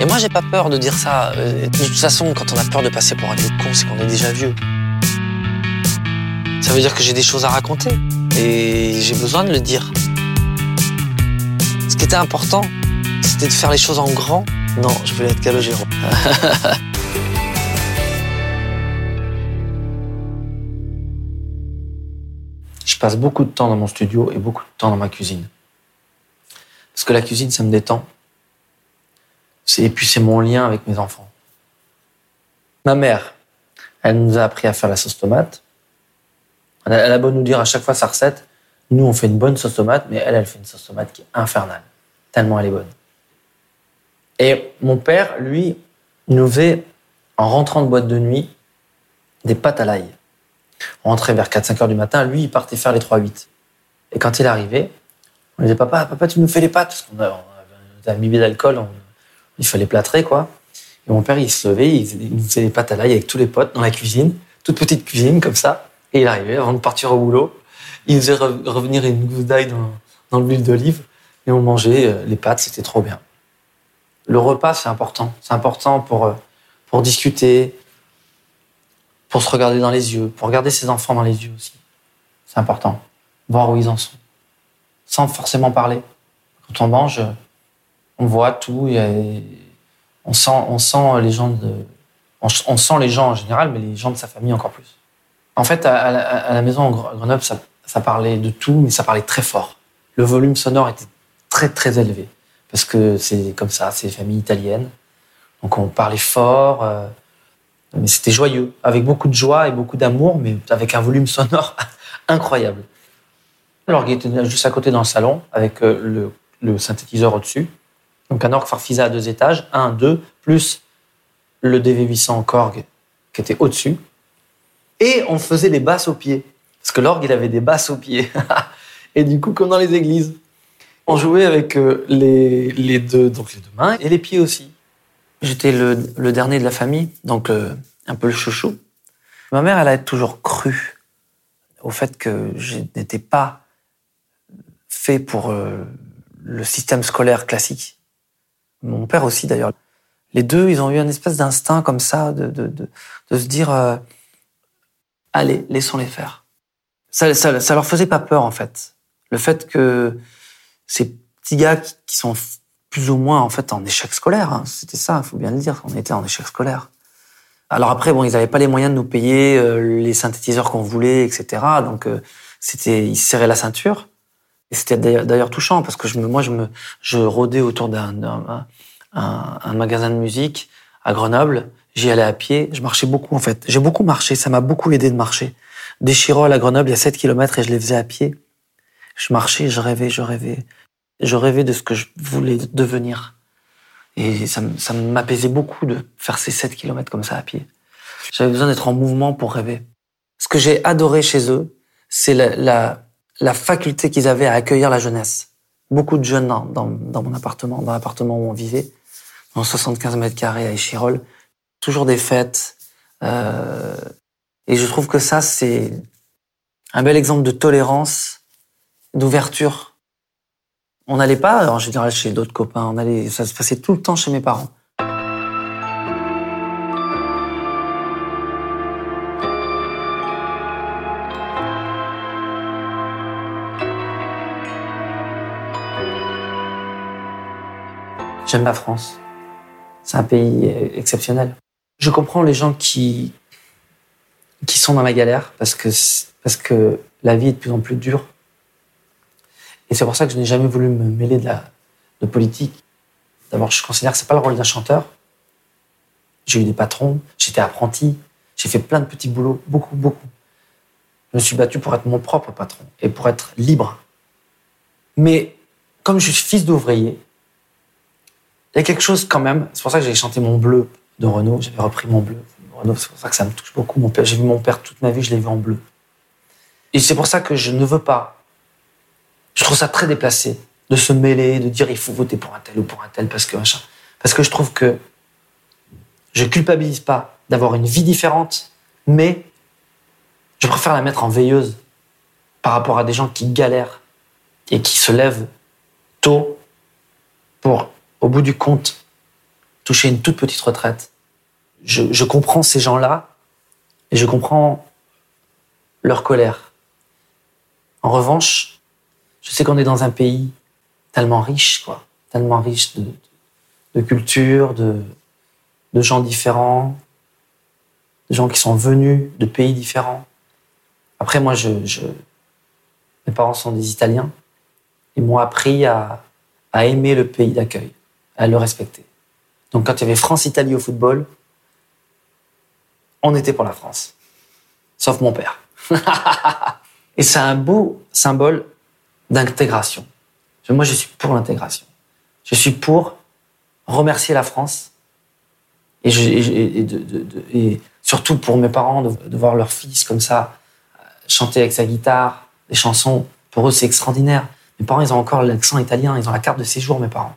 Et moi, j'ai pas peur de dire ça. Euh, De toute façon, quand on a peur de passer pour un vieux con, c'est qu'on est déjà vieux. Ça veut dire que j'ai des choses à raconter. Et j'ai besoin de le dire. Ce qui était important, c'était de faire les choses en grand. Non, je voulais être Calogero. Je passe beaucoup de temps dans mon studio et beaucoup de temps dans ma cuisine. Parce que la cuisine, ça me détend. Et puis c'est mon lien avec mes enfants. Ma mère, elle nous a appris à faire la sauce tomate. Elle a, beau nous dire à chaque fois sa recette. Nous, on fait une bonne sauce tomate, mais elle, elle fait une sauce tomate qui est infernale. Tellement elle est bonne. Et mon père, lui, nous faisait, en rentrant de boîte de nuit, des pâtes à l'ail. On rentrait vers 4-5 heures du matin, lui, il partait faire les 3-8. Et quand il arrivait, on lui disait Papa, papa, tu nous fais les pâtes? Parce qu'on a- on avait un d'alcool, on- il fallait plâtrer, quoi. Et mon père, il se levait, il, faisait- les pâtes à l'ail avec tous les potes dans la cuisine, toute petite cuisine, comme ça. Et il arrivait, avant de partir au boulot, il faisait re- revenir une gousse d'ail dans, dans l'huile d'olive, et on mangeait euh, les pâtes, c'était trop bien. Le repas, c'est important. C'est important pour, euh, pour discuter, pour se regarder dans les yeux, pour regarder ses enfants dans les yeux aussi. C'est important. Voir où ils en sont. Sans forcément parler. Quand on mange, on voit tout. et on, sent, on sent les gens on, sent les gens en général, mais les gens de sa famille encore plus. En fait, à, la- maison à Grenoble, ça, parlait de tout, mais ça parlait très fort. Le volume sonore était très très élevé. Parce que c'est comme ça, c'est famille italienne. Donc on parlait fort. euh, mais c'était joyeux, avec beaucoup de joie et beaucoup d'amour, mais avec un volume sonore incroyable. L'orgue était juste à côté dans le salon, avec euh, le synthétiseur au-dessus. Donc un orgue Farfisa à deux étages, un, deux, plus le DV800 Korg qui était au-dessus. Et on faisait les basses au pied. Parce que l'orgue, il avait des basses au pied. et du coup, comme dans les églises, on jouait avec euh, les, deux, donc les deux mains et les pieds aussi. J'étais le, le dernier de la famille, donc euh, un peu le chouchou. Ma mère, elle a toujours cru au fait que je n'étais pas fait pour euh, le système scolaire classique. Mon père aussi, d'ailleurs. Les deux, ils ont eu une espèce d'instinct comme ça de, de, de, de se dire euh, allez, laissons-les faire. Ça, ça, ça leur faisait pas peur, en fait. Le fait que ces petits gars qui, sont plus ou moins en fait en échec scolaire. hein. C'était ça, il faut bien le dire. On était en échec scolaire. Alors après, bon, ils n'avaient pas les moyens de nous payer euh, les synthétiseurs qu'on voulait, etc. Donc euh, c'était, ils se serraient la ceinture. Et c'était d'ailleurs touchant parce que je me, moi, je me, je rôdais autour d'un, d'un- un, un magasin de musique à Grenoble. J'y allais à pied. Je marchais beaucoup en fait. J'ai beaucoup marché. Ça m'a beaucoup aidé de marcher. Des Chirol à Grenoble, il y a 7 km et je les faisais à pied. Je marchais, je rêvais, je rêvais. Je rêvais de ce que je voulais devenir. Et ça, ça m'apaisait beaucoup de faire ces 7 km comme ça à pied. J'avais besoin d'être en mouvement pour rêver. Ce que j'ai adoré chez eux, c'est la, la, la faculté qu'ils avaient à accueillir la jeunesse. Beaucoup de jeunes dans, mon appartement, dans l'appartement où on vivait, dans 75 mètres carrés à Échirol. Toujours des fêtes. Euh, et je trouve que ça, c'est un bel exemple de tolérance, d'ouverture. On n'allait pas, en général, chez d'autres copains. On allait, ça se passait tout le temps chez mes parents. J'aime la France. C'est un pays exceptionnel. Je comprends les gens qui qui sont dans la galère parce que parce que la vie est de plus en plus dure. Et c'est pour ça que je n'ai jamais voulu me mêler de la de politique. D'abord, je considère que c'est pas le rôle d'un chanteur. J'ai eu des patrons, j'étais apprenti, j'ai fait plein de petits boulots, beaucoup, beaucoup. Je me suis battu pour être mon propre patron et pour être libre. Mais comme je suis fils d'ouvrier, il y a quelque chose quand même. C'est pour ça que j'ai chanté mon bleu de Renault. J'avais repris mon bleu. Renault, c'est pour ça que ça me touche beaucoup. Mon père, j'ai vu mon père toute ma vie, je l'ai vu en bleu. Et c'est pour ça que je ne veux pas. Je trouve ça très déplacé de se mêler, de dire il faut voter pour un tel ou pour un tel parce que machin. Parce que je trouve que je culpabilise pas d'avoir une vie différente, mais je préfère la mettre en veilleuse par rapport à des gens qui galèrent et qui se lèvent tôt pour, au bout du compte, toucher une toute petite retraite. Je, comprends ces gens-là et je comprends leur colère. En revanche, je sais qu'on est dans un pays tellement riche, quoi, tellement riche de, de culture, de, gens différents, de gens qui sont venus de pays différents. Après, moi, je, mes parents sont des Italiens. Ils m'ont appris à aimer le pays d'accueil, à le respecter. Donc, quand il y avait France-Italie au football, on était pour la France. Sauf mon père. Et c'est un beau symbole d'intégration. Moi, je suis pour l'intégration. Je suis pour remercier la France et, surtout pour mes parents de, voir leur fils comme ça chanter avec sa guitare des chansons. Pour eux, c'est extraordinaire. Mes parents, ils ont encore l'accent italien, ils ont la carte de séjour, mes parents.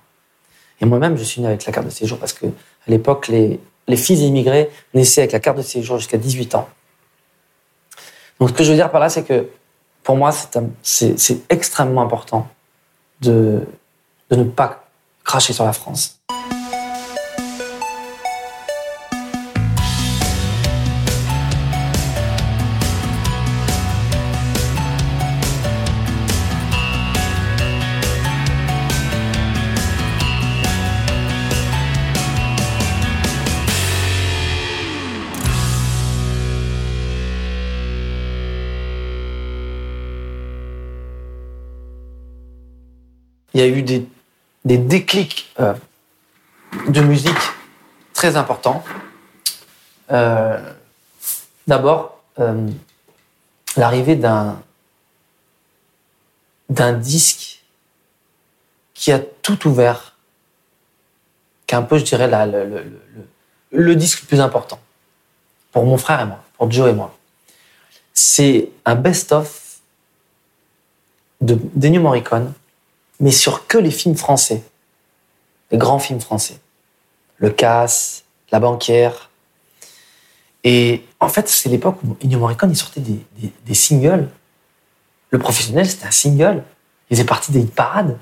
Et moi-même, je suis né avec la carte de séjour parce que à l'époque, les, les fils immigrés naissaient avec la carte de séjour jusqu'à 18 ans. Donc, ce que je veux dire par là, c'est que pour moi, c'est extrêmement important de, de ne pas cracher sur la France. Il y a eu des, des déclics euh, de musique très importants. Euh, D'abord, euh, l'arrivée d'un d'un disque qui a tout ouvert, qui est un peu, je dirais, le, le, le, disque le plus important pour mon frère et moi, pour Joe et moi. C'est un best-of de Dennio Morricone, mais sur que les films français, les grands films français. Le Casse, La Banquière. Et en fait, c'est l'époque où Ennio Morricone, il sortait des, des, singles. Le professionnel, c'était un single. Il faisait partie des hit parades.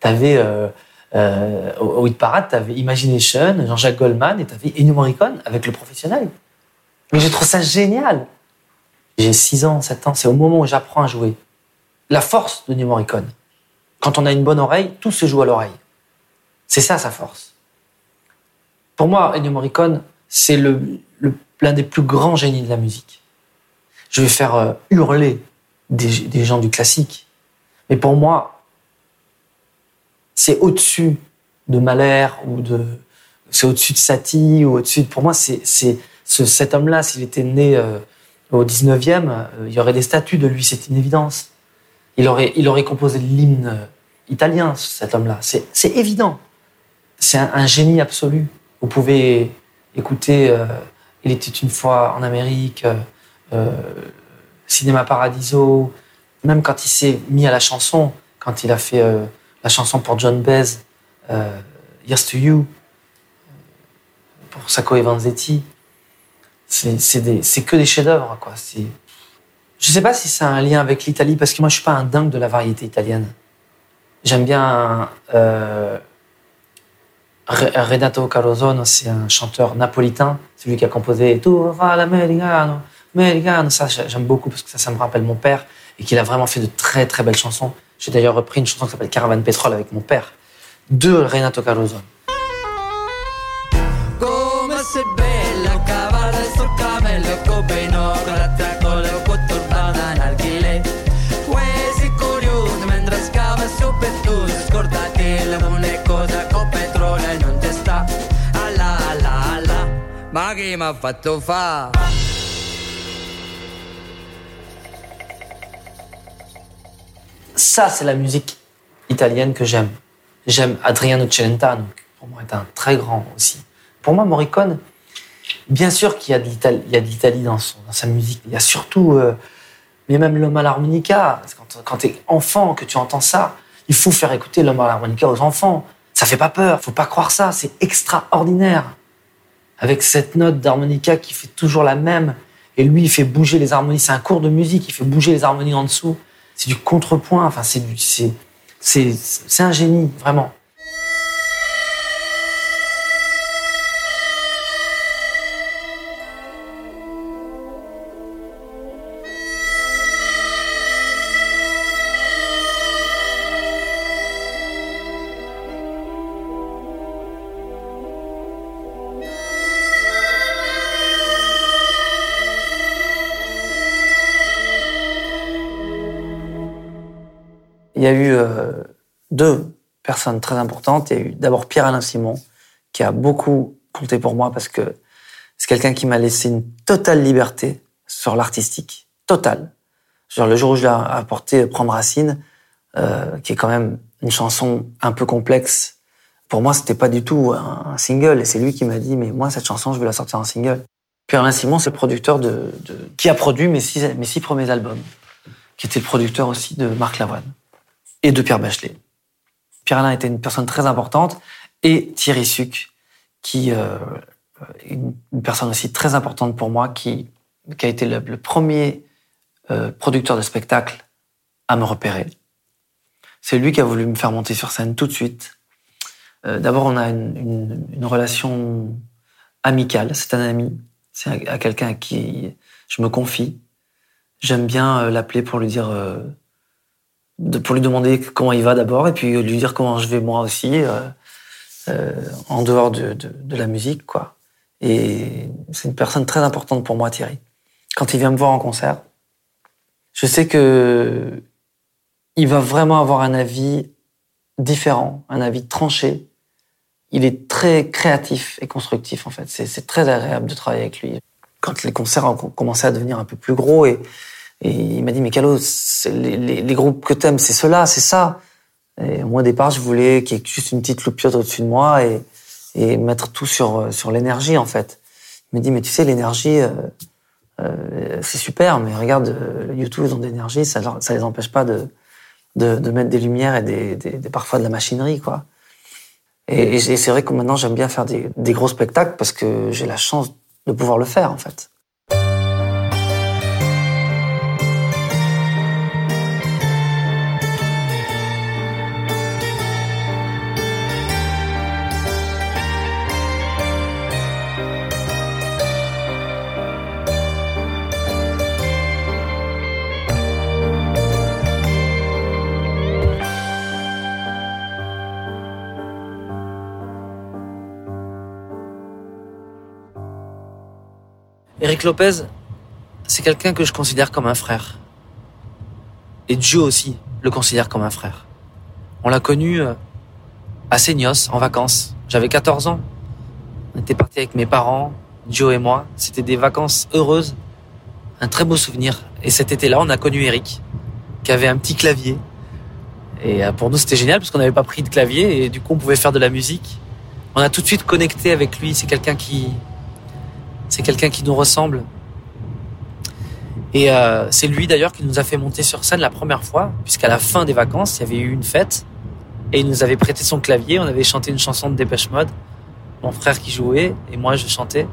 T'avais, euh, euh, au hit parade, t'avais Imagination, Jean-Jacques Goldman, et t'avais Ennio Morricone avec le professionnel. Mais je trouve ça génial. J'ai 6 ans, 7 ans, c'est au moment où j'apprends à jouer. La force de Ennio Morricone. Quand on a une bonne oreille, tout se joue à l'oreille. C'est ça sa force. Pour moi, Ennio Morricone, c'est l'un le, l'un des plus grands génies de la musique. Je vais faire euh, hurler des, des gens du classique. Mais pour moi, c'est au-dessus de Mahler ou de. C'est au-dessus de Satie ou au-dessus. Pour moi, c'est ce, cet homme-là, s'il était né euh, au 19e, euh, il y aurait des statues de lui, c'est une évidence. Il aurait, il aurait composé l'hymne italien, cet homme-là. C'est évident. C'est un, génie absolu. Vous pouvez écouter euh, Il était une fois en Amérique, euh, euh, Cinéma Paradiso, même quand il s'est mis à la chanson, quand il a fait euh, la chanson pour John Baez, euh, Years to You, pour Sacco et Vanzetti. C'est que des chefs-d'œuvre, quoi. Je sais pas si c'est un lien avec l'Italie, parce que moi, je suis pas un dingue de la variété italienne. J'aime bien euh, Renato Carosone, c'est un chanteur napolitain, c'est lui qui a composé Tu va l'americano, americano. Ça, j'aime beaucoup parce que ça, ça me rappelle mon père et qu'il a vraiment fait de très très belles chansons. J'ai d'ailleurs repris une chanson qui s'appelle Caravane Pétrole avec mon père de Renato Carosone. Ma chi mi ha? Ça, c'est la musique italienne que j'aime. J'aime Adriano Celentano, qui pour moi est un très grand aussi. Pour moi, Morricone, bien sûr qu'il y a de l'Italie dans, dans, sa musique. Il y a surtout, euh, mais même l'homme à l'harmonica. Quand, quand tu es enfant, que tu entends ça, il faut faire écouter l'homme à l'harmonica aux enfants. Ça fait pas peur, faut pas croire ça, c'est extraordinaire avec cette note d'harmonica qui fait toujours la même. Et lui, il fait bouger les harmonies. C'est un cours de musique, il fait bouger les harmonies en dessous. C'est du contrepoint. Enfin, c'est c'est un génie, vraiment. Il y a eu euh, deux personnes très importantes. Il y a eu d'abord Pierre-Alain Simon, qui a beaucoup compté pour moi parce que c'est quelqu'un qui m'a laissé une totale liberté sur l'artistique. Totale. Genre, le jour où je lui ai apporté Prendre Racine, euh, qui est quand même une chanson un peu complexe, pour moi, c'était pas du tout un, single. Et c'est lui qui m'a dit, mais moi, cette chanson, je veux la sortir en single. Pierre-Alain Simon, c'est le producteur qui a produit mes six, mes six premiers albums, qui était le producteur aussi de Marc Lavoine et de Pierre Bachelet. Pierre-Alain était une personne très importante et Thierry Suc, qui euh, une, une personne aussi très importante pour moi, qui, qui a été le, le premier euh, producteur de spectacle à me repérer. C'est lui qui a voulu me faire monter sur scène tout de suite. Euh, D'abord, on a une, une, une relation amicale. C'est un ami. C'est à, à quelqu'un à qui je me confie. J'aime bien euh, l'appeler pour lui dire, euh, de, pour lui demander comment il va d'abord, et puis lui dire comment je vais moi aussi, euh, euh, en dehors de, de, de, la musique, quoi. Et c'est une personne très importante pour moi, Thierry. Quand il vient me voir en concert, je sais que il va vraiment avoir un avis différent, un avis tranché. Il est très créatif et constructif, en fait. C'est très agréable de travailler avec lui. Quand les concerts ont commencé à devenir un peu plus gros, et, et il m'a dit, mais Calo, les, groupes que t'aimes, c'est cela, c'est ça. Et moi, au départ, je voulais qu'il y ait juste une petite loupiote au-dessus de moi et, et mettre tout sur, sur l'énergie, en fait. Il me dit, mais tu sais, l'énergie, euh, euh, c'est super, mais regarde, euh, YouTube, ils ont de l'énergie, ça, les empêche pas de, de, mettre des lumières et des, parfois de la machinerie, quoi. Et, c'est vrai que maintenant, j'aime bien faire des gros spectacles parce que j'ai la chance de pouvoir le faire, en fait. Eric Lopez, c'est quelqu'un que je considère comme un frère. Et Joe aussi le considère comme un frère. On l'a connu euh, à Seignos, en vacances. J'avais 14 ans. On était partis avec mes parents, Joe et moi. C'était des vacances heureuses. Un très beau souvenir. Et cet été-là, on a connu Eric, qui avait un petit clavier. Et euh, pour nous, c'était génial parce qu'on n'avait pas pris de clavier et du coup, on pouvait faire de la musique. On a tout de suite connecté avec lui. C'est quelqu'un qui, c'est quelqu'un qui nous ressemble. Et euh, c'est lui d'ailleurs qui nous a fait monter sur scène la première fois, puisqu'à la fin des vacances, il y avait eu une fête, et il nous avait prêté son clavier, on avait chanté une chanson de Dépêche Mode, mon frère qui jouait, et moi je chantais.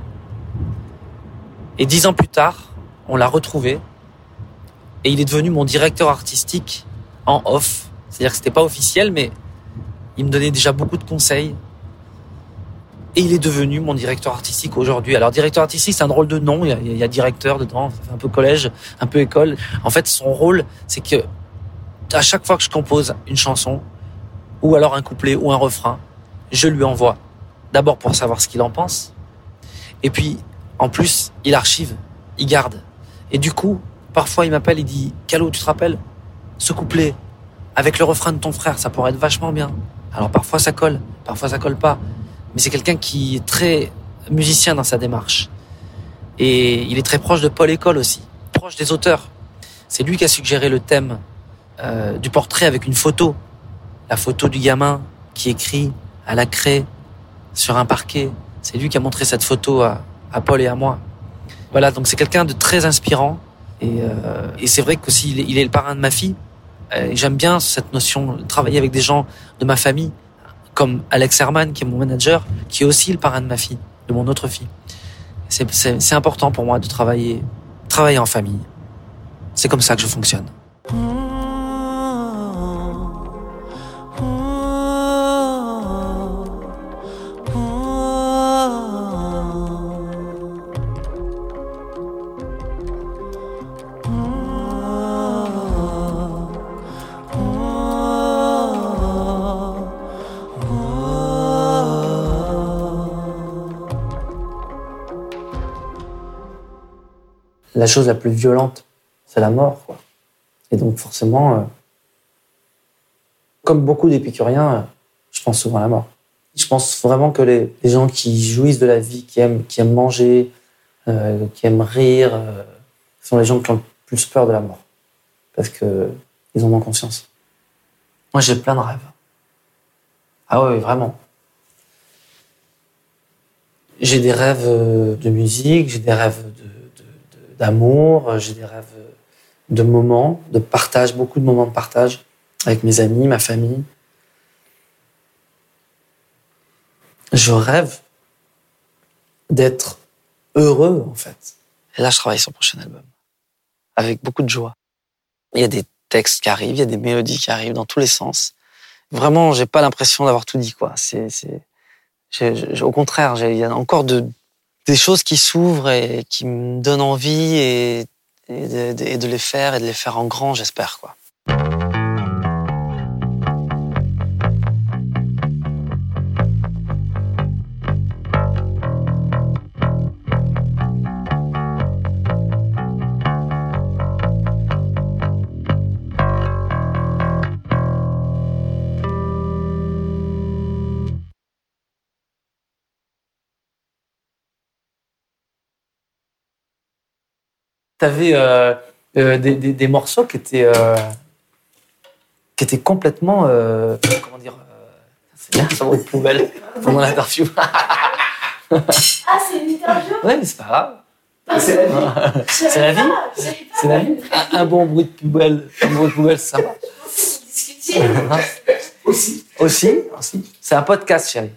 Et dix ans plus tard, on l'a retrouvé, et il est devenu mon directeur artistique en off. C'est-à-dire que c'était pas officiel, mais il me donnait déjà beaucoup de conseils, et il est devenu mon directeur artistique aujourd'hui. Alors directeur artistique, c'est un drôle de nom. Il y, a, il y a directeur dedans, un peu collège, un peu école. En fait, son rôle, c'est que à chaque fois que je compose une chanson, ou alors un couplet ou un refrain, je lui envoie. D'abord pour savoir ce qu'il en pense. Et puis, en plus, il archive, il garde. Et du coup, parfois, il m'appelle, il dit, Calo, tu te rappelles Ce couplet, avec le refrain de ton frère, ça pourrait être vachement bien. Alors parfois ça colle, parfois ça colle pas mais c'est quelqu'un qui est très musicien dans sa démarche. Et il est très proche de Paul École aussi, proche des auteurs. C'est lui qui a suggéré le thème euh, du portrait avec une photo. La photo du gamin qui écrit à la craie sur un parquet. C'est lui qui a montré cette photo à, à Paul et à moi. Voilà, donc c'est quelqu'un de très inspirant. Et, euh, et c'est vrai qu'aussi il, il est le parrain de ma fille. J'aime bien cette notion de travailler avec des gens de ma famille comme Alex Herman, qui est mon manager, qui est aussi le parrain de ma fille, de mon autre fille. C'est important pour moi de travailler, travailler en famille. C'est comme ça que je fonctionne. La chose la plus violente, c'est la mort. Quoi. Et donc forcément, euh, comme beaucoup d'épicuriens, euh, je pense souvent à la mort. Je pense vraiment que les, gens qui jouissent de la vie, qui aiment, qui aiment manger, euh, qui aiment rire, sont les gens qui ont le plus peur de la mort. Parce que ils en ont conscience. Moi, j'ai plein de rêves. Ah oui, vraiment. J'ai des rêves de musique, j'ai des rêves d'amour, euh, j'ai des rêves de moments, de partage, beaucoup de moments de partage avec mes amis, ma famille. Je rêve d'être heureux, en fait. Et là, je travaille sur le prochain album. Avec beaucoup de joie. Il y a des textes qui arrivent, il y a des mélodies qui arrivent dans tous les sens. Vraiment, j'ai pas l'impression d'avoir tout dit, quoi. C'est, au contraire, il y a encore de, des choses qui s'ouvrent et qui me donnent envie et, de, de les faire et de les faire en grand, j'espère, quoi. T'avais euh, euh, des, des, des morceaux qui étaient, euh, qui étaient complètement. euh, comment dire C'est bien, ça va de poubelle pendant l'interview. Ah, c'est une interview? Ouais, mais c'est pas grave. Ah, C'est c'est la vie. C'est la vie. Un, un bon bruit de poubelle, un bruit de poubelle, ça va. Aussi. Aussi, aussi. C'est un podcast, chérie.